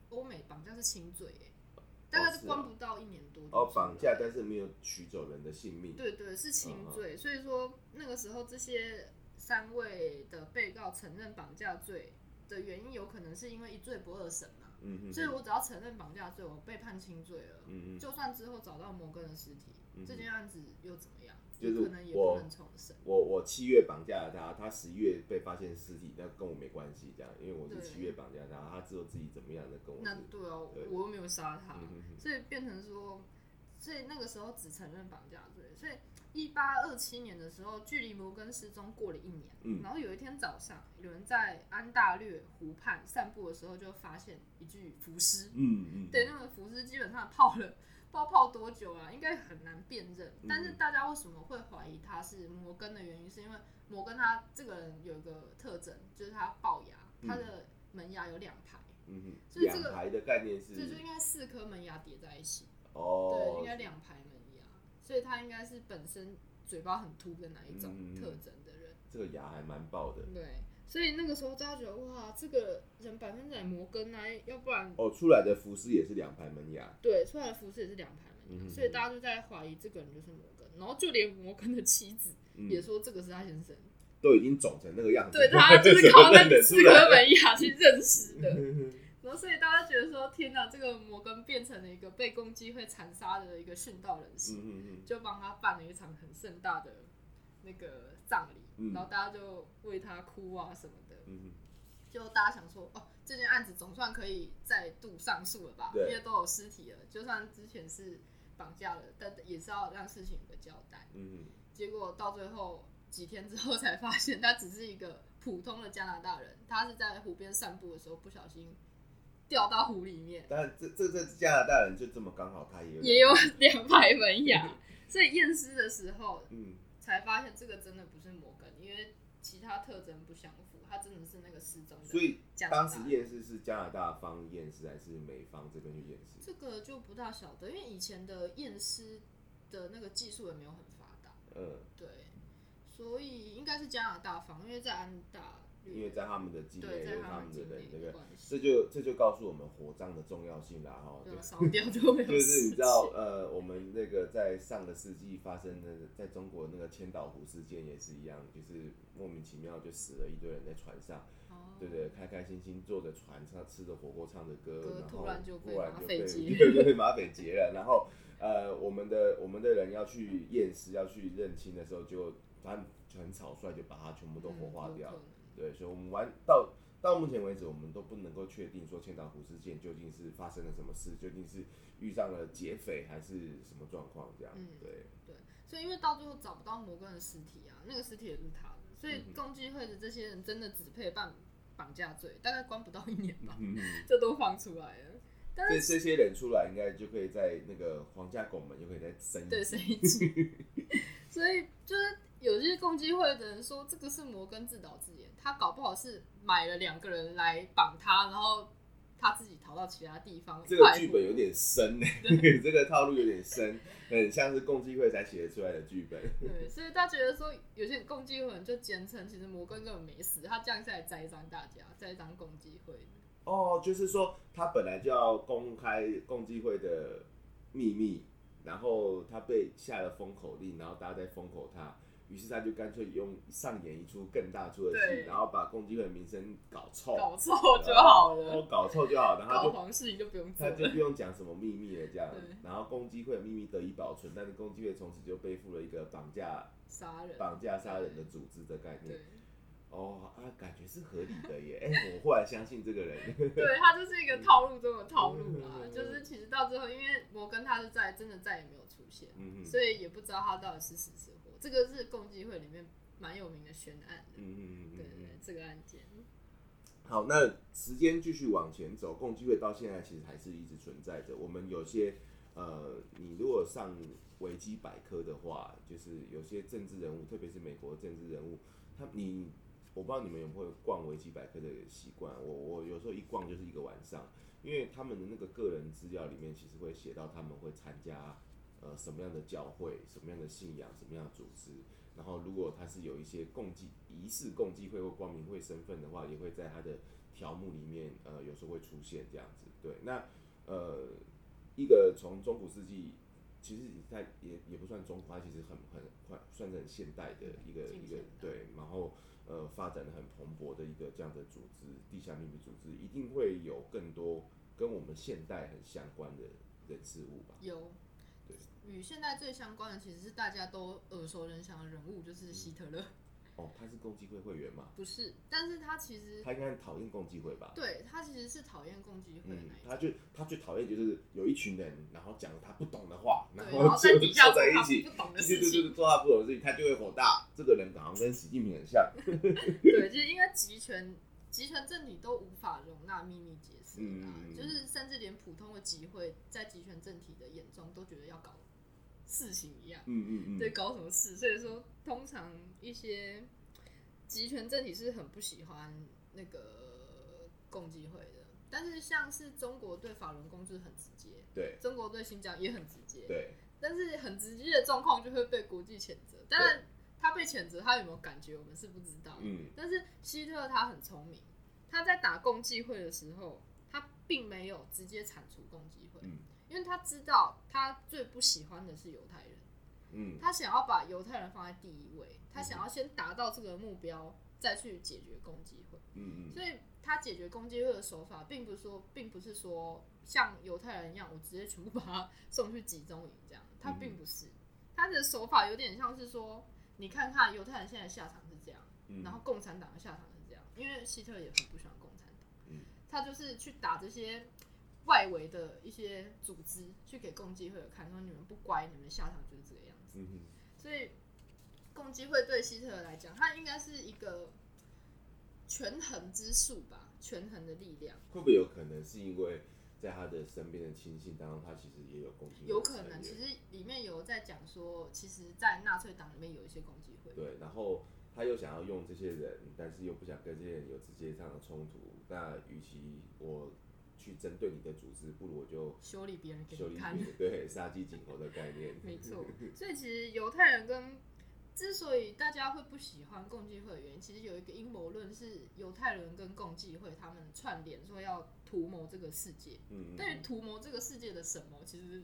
S2: 欧美绑架是轻罪，哎，大概是关不到一年多。
S1: 哦，绑架但是没有取走人的性命。
S2: 对对，是轻罪。所以说那个时候这些三位的被告承认绑架罪的原因，有可能是因为一罪不二审嘛。所以我只要承认绑架罪，我被判轻罪了。嗯嗯。就算之后找到摩根的尸体，这件案子又怎么样？
S1: 就是我，我我七月绑架了他，他十一月被发现尸体，那跟我没关系，这样，因为我是七月绑架他，他之后自己怎么样的跟我。
S2: 那对哦，对我又没有杀他，嗯、哼哼所以变成说，所以那个时候只承认绑架罪。所以一八二七年的时候，距离摩根失踪过了一年，嗯、然后有一天早上，有人在安大略湖畔散步的时候，就发现一具浮尸，嗯嗯，对，那个浮尸基本上泡了。不知道泡多久啊，应该很难辨认。但是大家为什么会怀疑他是摩根的原因，是因为摩根他这个人有一个特征，就是他龅牙，他的门牙有两排。嗯哼，所以这个
S1: 两排的概念是，
S2: 就就应该四颗门牙叠在一起。哦，对，应该两排所以他应该是本身嘴巴很凸的那一种特征的人。
S1: 这个牙还蛮爆的。
S2: 对。所以那个时候大家觉得哇，这个人百分之百摩根啊，要不然
S1: 哦，出来的服饰也是两排门牙，
S2: 对，出来的服饰也是两排门牙，嗯、所以大家就在怀疑这个人就是摩根，然后就连摩根的妻子也说这个是他先生，
S1: 都已经肿成那个样子，
S2: 对，他就是靠那四颗门牙去认识的，然后所以大家觉得说天哪，这个摩根变成了一个被攻击会残杀的一个殉道人士，嗯、哼哼就帮他办了一场很盛大的那个葬礼。然后大家就为他哭啊什么的，嗯、就大家想说，哦，这件案子总算可以再度上诉了吧？因为都有尸体了，就算之前是绑架了，但也是要让事情有个交代。嗯，结果到最后几天之后才发现，他只是一个普通的加拿大人，他是在湖边散步的时候不小心掉到湖里面。
S1: 但这这这加拿大人就这么刚好，他也有
S2: 也有两排门牙，所以验尸的时候，嗯。才发现这个真的不是摩根，因为其他特征不相符，他真的是那个失踪的。
S1: 所以当时验尸是加拿大方验尸还是美方这边去验尸？
S2: 这个就不大晓得，因为以前的验尸的那个技术也没有很发达。嗯，对，所以应该是加拿大方，因为在安大。
S1: 因为在他们的境内，有他们的人，那个这就这就告诉我们火葬的重要性啦，哈，
S2: 烧掉就没有。
S1: 就是你知道，呃，我们那个在上个世纪发生的，在中国那个千岛湖事件也是一样，就是莫名其妙就死了一堆人在船上，对不对？开开心心坐着船，唱吃着火锅，唱着歌，然后突然就被对 对马匪劫了，然后呃，我们的我们的人要去验尸，要去认亲的时候，就他很草率就把它全部都火化掉。对，所以，我们玩到到目前为止，我们都不能够确定说千岛湖事件究竟是发生了什么事，究竟是遇上了劫匪还是什么状况这样。嗯，对对，所以因为到最后找不到摩根的尸体啊，那个尸体也是他的，所以共济会的这些人真的只配办绑架罪，大概关不到一年吧，嗯、就都放出来了。但是这些人出来，应该就可以在那个皇家拱门就可以再升一级，
S2: 对，升一级。所以就是。有些共济会的人说这个是摩根自导自演，他搞不好是买了两个人来绑他，然后。他自己逃到其他地方。
S1: 这个剧本有点深呢 这个套路有点深，很像是共济会才写得出来的剧本。
S2: 对，所以他觉得说，有些共济会就坚称，其实摩根根本没死，他降下来栽赃大家，栽赃共济会。
S1: 哦，就是说他本来就要公开共济会的秘密，然后他被下了封口令，然后大家在封口他。于是他就干脆用上演一出更大出的戏，然后把共济会的名声搞臭，
S2: 搞臭就好了，
S1: 哦，搞臭就好，然后就
S2: 搞黄事情就不用，
S1: 他就不用讲什么秘密了，这样，然后共济会的秘密得以保存，但是共济会从此就背负了一个绑架、
S2: 杀人、
S1: 绑架杀人的组织的概念。哦啊，感觉是合理的耶！哎、欸，我忽然相信这个人，
S2: 对，他就是一个套路中的套路啦。就是其实到最后，因为摩根他是在真的再也没有出现，嗯、所以也不知道他到底是死是活。这个是共济会里面蛮有名的悬案的，嗯嗯对，对对，这个案件。
S1: 好，那时间继续往前走，共济会到现在其实还是一直存在着。我们有些呃，你如果上维基百科的话，就是有些政治人物，特别是美国政治人物，他你。我不知道你们有没有逛维基百科的习惯，我我有时候一逛就是一个晚上，因为他们的那个个人资料里面其实会写到他们会参加呃什么样的教会、什么样的信仰、什么样的组织，然后如果他是有一些共济仪式共济会或光明会身份的话，也会在他的条目里面呃有时候会出现这样子。对，那呃一个从中古世纪，其实它也也不算中古，它其实很很快算是很现代的一个一个对，然后。呃，发展的很蓬勃的一个这样的组织，地下秘密组织，一定会有更多跟我们现代很相关的人事物吧？
S2: 有，对，与现在最相关的其实是大家都耳熟能详的人物，就是希特勒。嗯
S1: 哦，他是共济会会员吗？
S2: 不是，但是他其实
S1: 他应该讨厌共济会吧？
S2: 对，他其实是讨厌共济会的、嗯，
S1: 他就他最讨厌就是有一群人，然后讲他不懂的话，
S2: 然
S1: 后就坐在一起，
S2: 不懂的
S1: 事情，对对对，做他不懂的事情，他就会火大。这个人好像跟习近平很像。
S2: 对，就是因为集权集权政体都无法容纳秘密结社、嗯、就是甚至连普通的集会，在集权政体的眼中都觉得要搞事情一样，嗯嗯嗯，对，搞什么事？所以说，通常一些集权政体是很不喜欢那个共济会的。但是，像是中国对法轮功就是很直接，
S1: 对，
S2: 中国对新疆也很直接，
S1: 对。
S2: 但是很直接的状况就会被国际谴责。当然，他被谴责，他有没有感觉，我们是不知道。嗯。但是希特勒他很聪明，他在打共济会的时候，他并没有直接铲除共济会。嗯因为他知道他最不喜欢的是犹太人，嗯，他想要把犹太人放在第一位，他想要先达到这个目标，再去解决共济会，嗯嗯，所以他解决共济会的手法，并不是说，并不是说像犹太人一样，我直接全部把他 送去集中营这样，他并不是，他的手法有点像是说，你看看犹太人现在下场是这样，然后共产党的下场是这样，因为希特勒也很不喜欢共产党，嗯，他就是去打这些。外围的一些组织去给共济会看，说你们不乖，你们下场就是这个样子。嗯、所以共济会对希特勒来讲，他应该是一个权衡之术吧，权衡的力量。
S1: 会不会有可能是因为在他的身边的亲信当中，他其实也有共济会？
S2: 有可能，其实里面有在讲说，其实，在纳粹党里面有一些攻击会。
S1: 对，然后他又想要用这些人，但是又不想跟这些人有直接上的冲突。那与其我。去针对你的组织，不如我就
S2: 修理别人给你看。
S1: 对，杀鸡儆猴的概念。
S2: 没错，所以其实犹太人跟之所以大家会不喜欢共济会的原因，其实有一个阴谋论是犹太人跟共济会他们串联说要图谋这个世界。嗯，嗯，但是图谋这个世界的什么，其实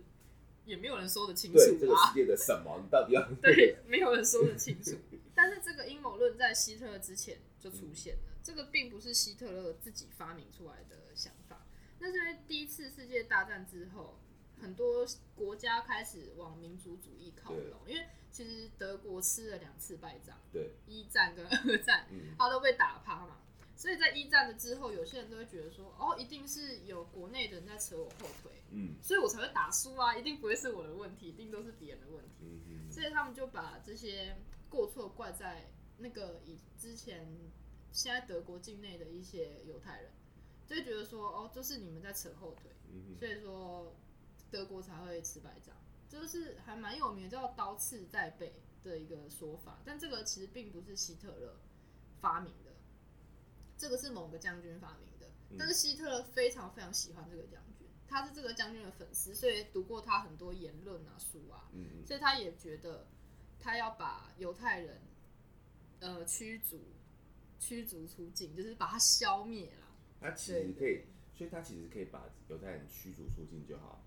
S2: 也没有人说得清楚啊。
S1: 对，这个世界的什么，你到底要
S2: 对，没有人说得清楚。但是这个阴谋论在希特勒之前就出现了，嗯、这个并不是希特勒自己发明出来的想法。那是因为第一次世界大战之后，很多国家开始往民族主义靠拢。因为其实德国吃了两次败仗，对，一战跟二战，他都被打趴嘛。嗯、所以在一战的之后，有些人都会觉得说，哦，一定是有国内的人在扯我后腿，嗯，所以我才会打输啊，一定不会是我的问题，一定都是别人的问题。嗯嗯，所以他们就把这些过错怪在那个以之前现在德国境内的一些犹太人。就会觉得说，哦，就是你们在扯后腿，嗯、所以说德国才会吃败仗，就是还蛮有名的，叫刀刺在背的一个说法，但这个其实并不是希特勒发明的，这个是某个将军发明的。但是希特勒非常非常喜欢这个将军，他是这个将军的粉丝，所以读过他很多言论啊书啊，所以他也觉得他要把犹太人呃驱逐驱逐出境，就是把他消灭了。
S1: 他其实可以，所以他其实可以把犹太人驱逐出境就好。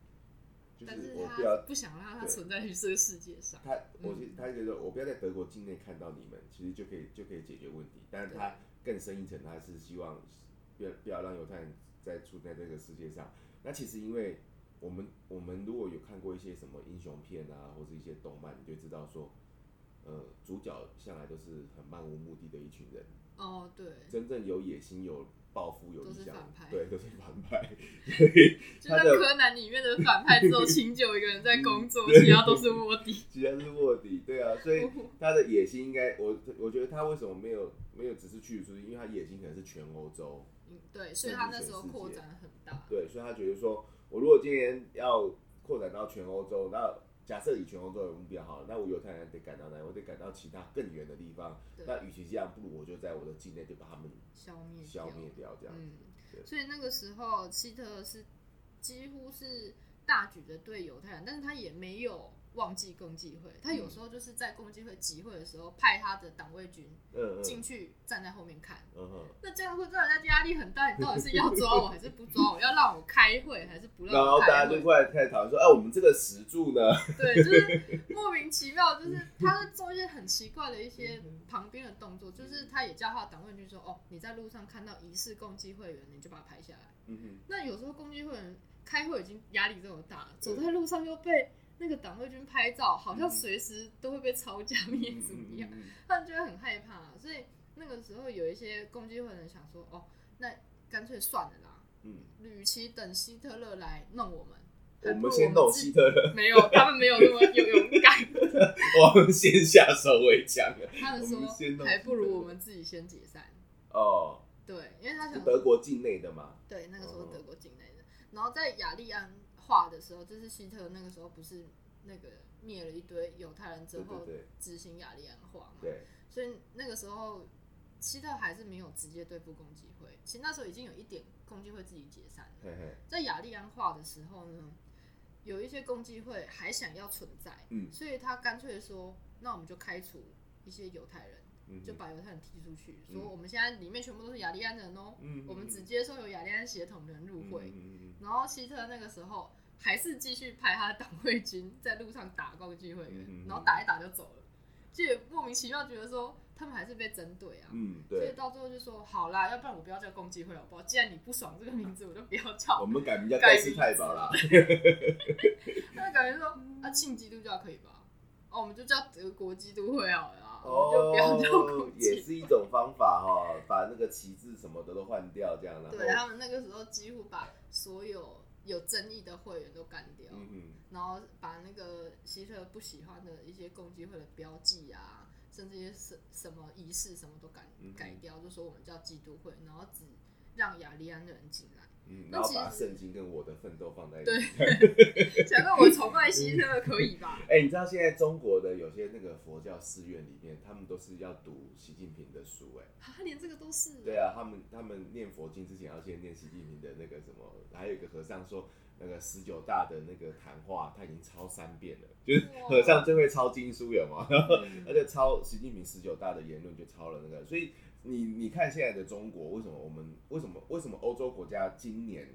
S2: 但是我不要不想让它存在于这个世界上。
S1: 他，我他觉得我不要在德国境内看到你们，其实就可以就可以解决问题。但是他更深一层，他是希望不要不要让犹太人再出在这个世界上。那其实因为我们我们如果有看过一些什么英雄片啊，或者一些动漫，你就知道说，呃，主角向来都是很漫无目的的一群人。
S2: 哦，对，
S1: 真正有野心有。报复有理想，对，都是反派。
S2: 就在柯南里面的反派，只有清酒一个人在工作，其他都是卧底。
S1: 其他都是卧底，对啊，所以他的野心应该，我我觉得他为什么没有没有只是去出去，因为他野心可能是全欧洲。
S2: 嗯，对，所以他那时候扩展很大。
S1: 对，所以他觉得说，我如果今年要扩展到全欧洲，那。假设以全欧洲为目标好了，那我犹太人得赶到哪？我得赶到其他更远的地方。那与其这样，不如我就在我的境内就把他们消灭消灭掉，这样。嗯，
S2: 所以那个时候，希特勒是几乎是大举的对犹太人，但是他也没有。忘记共济会，他有时候就是在共济会集会的时候，派他的党卫军进去站在后面看。那这样会让人家压力很大，你到底是要抓我还是不抓我？要让我开会还是不让我开会？
S1: 然后大家就过来开始讨论说：“哎、啊，我们这个石柱呢？”
S2: 对，就是莫名其妙，就是他会做一些很奇怪的一些旁边的动作，就是他也叫他的党卫军说：“哦，你在路上看到疑似共济会员，你就把他拍下来。嗯哼”那有时候共济会员开会已经压力这么大，走在路上又被。那个党卫军拍照，好像随时都会被抄家灭族一样，他们就会很害怕，所以那个时候有一些共济会的人想说，哦，那干脆算了啦，嗯，与其等希特勒来弄我们，
S1: 我们先弄希特勒，
S2: 没有，他们没有那么有勇敢，
S1: 我们先下手为强，
S2: 他们说还不如我们自己先解散，
S1: 哦，
S2: 对，因为他想
S1: 德国境内的嘛，
S2: 对，那个时候德国境内的，然后在雅利安。化的时候，就是希特那个时候不是那个灭了一堆犹太人之后执行雅利安化嘛？对，所以那个时候希特还是没有直接对付共济会。其实那时候已经有一点共济会自己解散了。嘿嘿，在雅利安化的时候呢，有一些共济会还想要存在，嗯，所以他干脆说，那我们就开除一些犹太人。就把犹太人踢出去，嗯、说我们现在里面全部都是雅利安人哦、我们只接受有雅利安血统的人入会。嗯、然后希特那个时候还是继续派他的党卫军在路上打共济会员，嗯、然后打一打就走了，就莫名其妙觉得说他们还是被针对啊，嗯、所以到最后就说好啦，要不然我不要叫共济会好不好？既然你不爽这个名字，我就不要叫。
S1: 我们改名叫盖世太保啦。
S2: 他就感觉说啊，信基督教可以吧？哦，我们就叫德国基督会好了。
S1: 哦，也是一种方法哈，把那个旗帜什么的都换掉，这样的。
S2: 对，他们那个时候几乎把所有有争议的会员都干掉，嗯哼，然后把那个希特不喜欢的一些共济会的标记啊，甚至一些什什么仪式什么都改改掉，就说我们叫基督会，然后只让雅利安的人进来。
S1: 嗯，然后把圣经跟我的奋斗放在一起。
S2: 对，想问我崇拜希特勒可以吧？
S1: 哎、欸，你知道现在中国的有些那个佛教寺院里面，他们都是要读习近平的书、欸，哎，
S2: 他连这个都是。
S1: 对啊，他们他们念佛经之前要先念习近平的那个什么，还有一个和尚说，那个十九大的那个谈话他已经抄三遍了，就是和尚最会抄经书有吗？然后 他就抄习近平十九大的言论，就抄了那个，所以。你你看现在的中国，为什么我们为什么为什么欧洲国家今年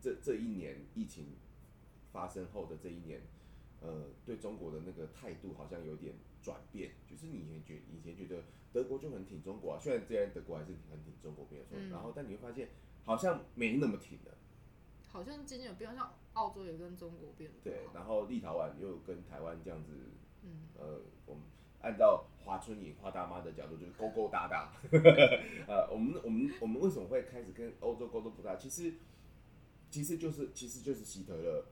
S1: 这这一年疫情发生后的这一年，呃，对中国的那个态度好像有点转变，就是你以前觉以前觉得德国就很挺中国啊，虽然这样德国还是很挺中国没有错，嗯、然后但你会发现好像没那么挺了，
S2: 好像今年有变，像澳洲也跟中国变，
S1: 对，然后立陶宛又跟台湾这样子，嗯，呃，我们。按照华春莹、华大妈的角度，就是勾勾搭搭。呃，我们我们我们为什么会开始跟欧洲勾勾搭搭？其实其实就是其实就是希特勒。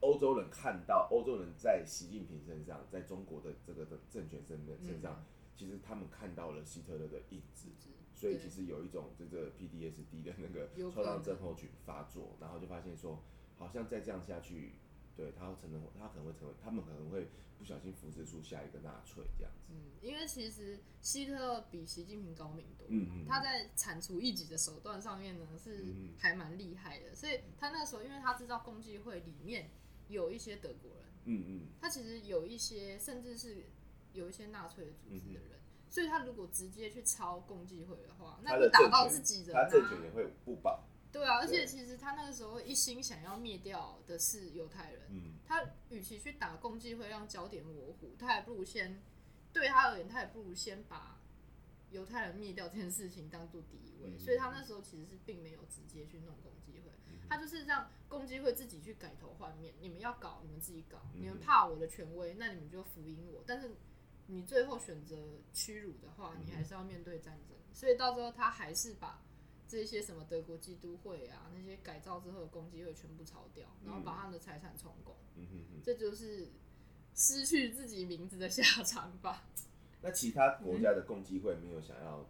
S1: 欧洲人看到欧洲人在习近平身上，在中国的这个的政权身身上，嗯、其实他们看到了希特勒的影子，所以其实有一种这个 PDSD 的那个创伤症候群发作，然后就发现说，好像再这样下去。对，他会成为，他可能会成为，他们可能会不小心扶植出下一个纳粹这样子。
S2: 嗯，因为其实希特勒比习近平高明多，嗯嗯，他在铲除异己的手段上面呢是还蛮厉害的，所以他那时候，因为他知道共济会里面有一些德国人，嗯嗯，他其实有一些甚至是有一些纳粹的组织的人，所以他如果直接去抄共济会的话，那打到自己人，
S1: 他政权也会不保。
S2: 对啊，而且其实他那个时候一心想要灭掉的是犹太人，嗯、他与其去打共济会让焦点模糊，他还不如先对他而言，他也不如先把犹太人灭掉这件事情当做第一位，嗯、所以他那时候其实是并没有直接去弄共济会，嗯、他就是让共济会自己去改头换面，你们要搞你们自己搞，你们怕我的权威，那你们就服膺我，但是你最后选择屈辱的话，你还是要面对战争，所以到时候他还是把。这些什么德国基督会啊，那些改造之后的共济会全部抄掉，然后把他们的财产充公，嗯、哼哼，这就是失去自己名字的下场吧。
S1: 那其他国家的共济会没有想要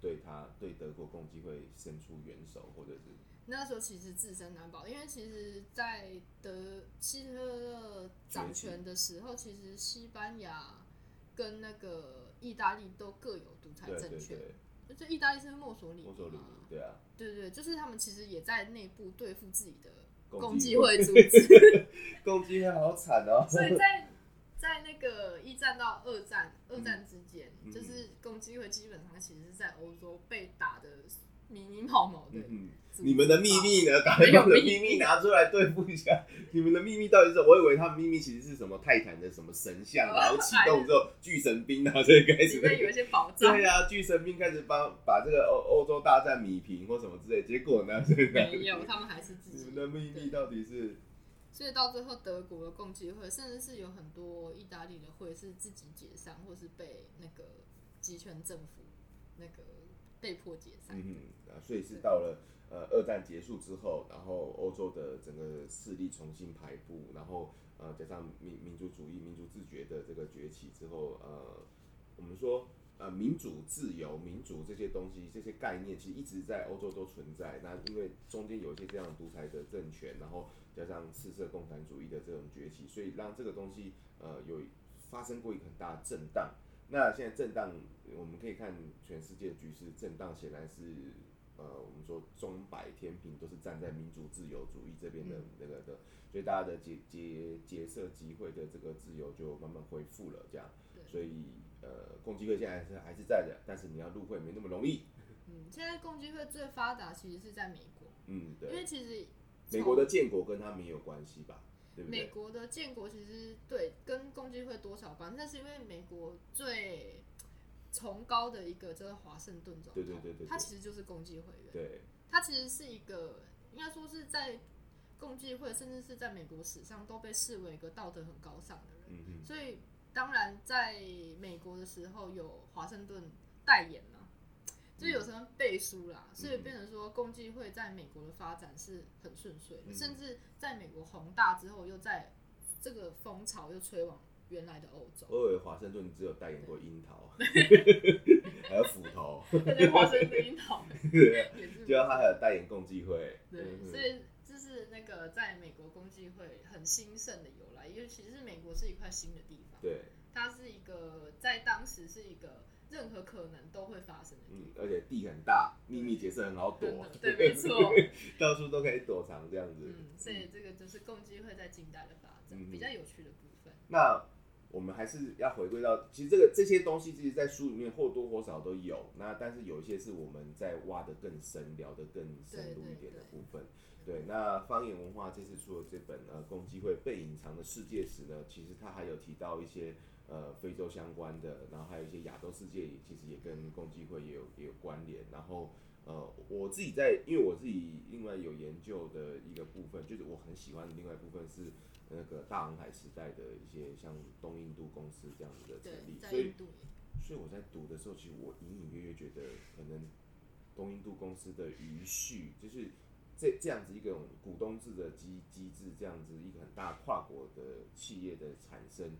S1: 对他、嗯、对德国共济会伸出援手，或者是？
S2: 那时候其实自身难保，因为其实，在德希特勒掌权的时候，其实西班牙跟那个意大利都各有独裁政权。就意大利是墨索里尼，墨索里尼，
S1: 对啊，
S2: 对对对，就是他们其实也在内部对付自己的共济会组织，
S1: 共济会好惨哦。
S2: 所以在在那个一战到二战，二战之间，嗯、就是共济会基本上其实是在欧洲被打的迷迷茫茫的。嗯
S1: 你们的秘密呢？把你们的秘密拿出来对付一下。你们的秘密到底是？我以为他们秘密其实是什么泰坦的什么神像，然后启动之后 巨神兵啊，所以开始
S2: 有一些宝藏。
S1: 对啊，巨神兵开始帮把这个欧欧洲大战米平或什么之类。结果呢？
S2: 没有，他们还是自己。
S1: 你们的秘密到底是？
S2: 所以到最后，德国的共济会，甚至是有很多意大利的会是自己解散，或是被那个集权政府那个被迫解散。嗯
S1: 所以是到了。呃，二战结束之后，然后欧洲的整个势力重新排布，然后呃，加上民民族主义、民族自觉的这个崛起之后，呃，我们说呃，民主、自由、民主这些东西、这些概念，其实一直在欧洲都存在。那因为中间有一些这样独裁的政权，然后加上赤色共产主义的这种崛起，所以让这个东西呃有发生过一个很大的震荡。那现在震荡，我们可以看全世界的局势震荡，显然是。呃，我们说中百天平都是站在民主自由主义这边的那个的，所以大家的结结结社集会的这个自由就慢慢恢复了，这样。对所以呃，共济会现在还是还是在的，但是你要入会没那么容易。
S2: 嗯，现在共济会最发达其实是在美国。
S1: 嗯，对。
S2: 因为其实
S1: 美国的建国跟他没有关系吧？对不对？
S2: 美国的建国其实对跟共济会多少关系，但是因为美国最。崇高的一个就是华盛顿总统，对对对对，他其实就是共济会员。对，他其实是一个应该说是在共济会，甚至是在美国史上都被视为一个道德很高尚的人。嗯哼所以当然在美国的时候有华盛顿代言嘛，就有时候背书啦，嗯、所以变成说共济会在美国的发展是很顺遂的，嗯、甚至在美国宏大之后，又在这个风潮又吹往。原来的欧洲，
S1: 我以为华盛顿只有代言过樱桃，还有斧头。
S2: 华盛顿樱桃，对
S1: 就他还有代言共济会。
S2: 对，所以这是那个在美国共济会很兴盛的由来，因为其实美国是一块新的地方。
S1: 对，
S2: 它是一个在当时是一个任何可能都会发生的地方，
S1: 而且地很大，秘密结社很好躲。
S2: 对，没错，
S1: 到处都可以躲藏这样子。
S2: 嗯，所以这个就是共济会在近代的发展，比较有趣的部分。
S1: 那。我们还是要回归到，其实这个这些东西，其实，在书里面或多或少都有。那但是有一些是我们在挖的更深、聊的更深入一点的部分。对，对，对，对，那方言文化这次出的这本呃共济会被隐藏的世界史呢，其实它还有提到一些呃非洲相关的，然后还有一些亚洲世界，其实也跟共济会也有也有关联。然后呃，我自己在，因为我自己另外有研究的一个部分，就是我很喜欢的另外一部分是。那个大航海时代的一些像东印度公司这样子的成立，所以所以我在读的时候，其实我隐隐约约觉得，可能东印度公司的余绪，就是这这样子一种股东制的机机制，这样子一个很大跨国的企业的产生，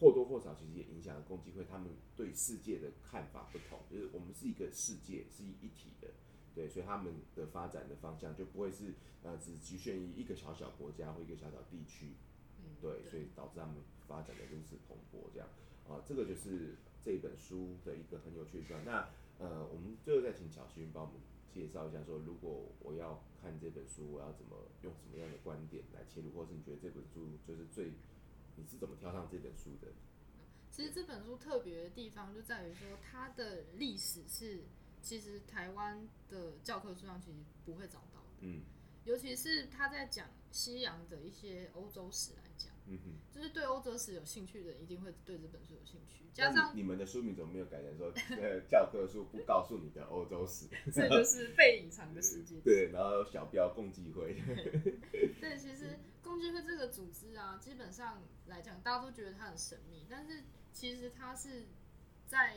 S1: 或多或少其实也影响了共济会他们对世界的看法不同，就是我们是一个世界，是一体的。对，所以他们的发展的方向就不会是呃只局限于一个小小国家或一个小小地区，嗯，对，所以导致他们发展的如此蓬勃这样啊，这个就是这本书的一个很有趣的地方。那呃，我们最后再请巧勋帮我们介绍一下，说如果我要看这本书，我要怎么用什么样的观点来切入，或是你觉得这本书就是最，你是怎么挑上这本书的？
S2: 其实这本书特别的地方就在于说，它的历史是其实台湾的教科书上其实不会找到的，嗯，尤其是他在讲西洋的一些欧洲史来讲，嗯哼，就是对欧洲史有兴趣的人一定会对这本书有兴趣。加上
S1: 你，你们的书名怎么没有改成说，呃，教科书不告诉你的欧洲史，
S2: 这就是被隐藏的世界。
S1: 对，然后小标共济会。
S2: 对，其实共济会这个组织啊，基本上来讲，大家都觉得它很神秘，但是其实它是在，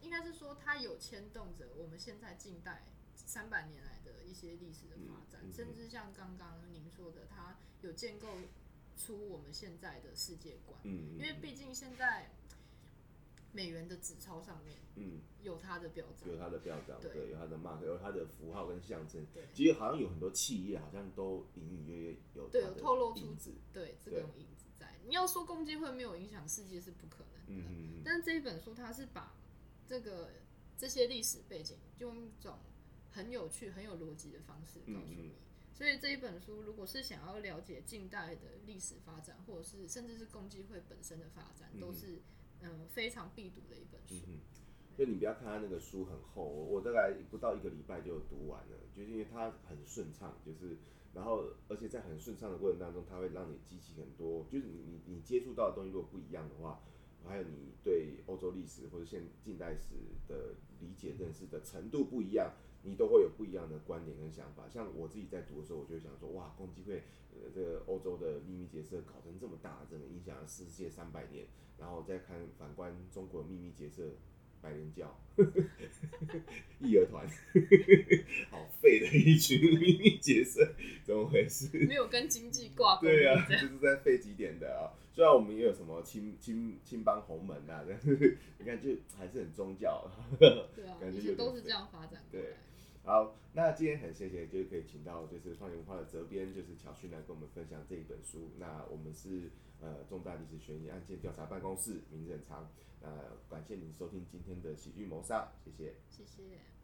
S2: 应该是说它有牵动着我们现在近代三百年来的一些历史的发展，嗯嗯、甚至像刚刚您说的，它有建构出我们现在的世界观。嗯，因为毕竟现在。美元的纸钞上面，嗯，有它的标章，
S1: 有它的标章，对，有它的 mark，有它的符号跟象征。对，其实好像有很多企业好像都隐隐约约有
S2: 对，有透露出对这种影子在。你要说共济会没有影响世界是不可能的，嗯，但是这一本书它是把这个这些历史背景用一种很有趣、很有逻辑的方式告诉你。所以这一本书如果是想要了解近代的历史发展，或者是甚至是共济会本身的发展，都是。嗯，非常必读的一本书。嗯，
S1: 就你不要看它那个书很厚，我大概不到一个礼拜就读完了，就是因为它很顺畅，就是然后而且在很顺畅的过程当中，它会让你激起很多，就是你你你接触到的东西如果不一样的话，还有你对欧洲历史或者现近代史的理解认识的程度不一样。你都会有不一样的观点跟想法。像我自己在读的时候，我就会想说，哇，共济会，呃，这个欧洲的秘密结社搞成这么大，真的影响了世界三百年。然后再看反观中国的秘密结社，白莲教，义和团，好废的一群秘密结社，怎么回事？
S2: 没有跟经济挂钩。
S1: 对啊，就是在废几点的啊。虽然我们也有什么青青青帮红门啊，但是 你看就还是很宗教。
S2: 对啊，感觉都是这样发展。
S1: 对。好，那今天很谢谢，就是可以请到就是创意文化的责编，就是乔勋来跟我们分享这一本书。那我们是呃重大历史悬疑案件调查办公室，名字很长。呃，感谢您收听今天的喜剧谋杀，谢谢，
S2: 谢谢。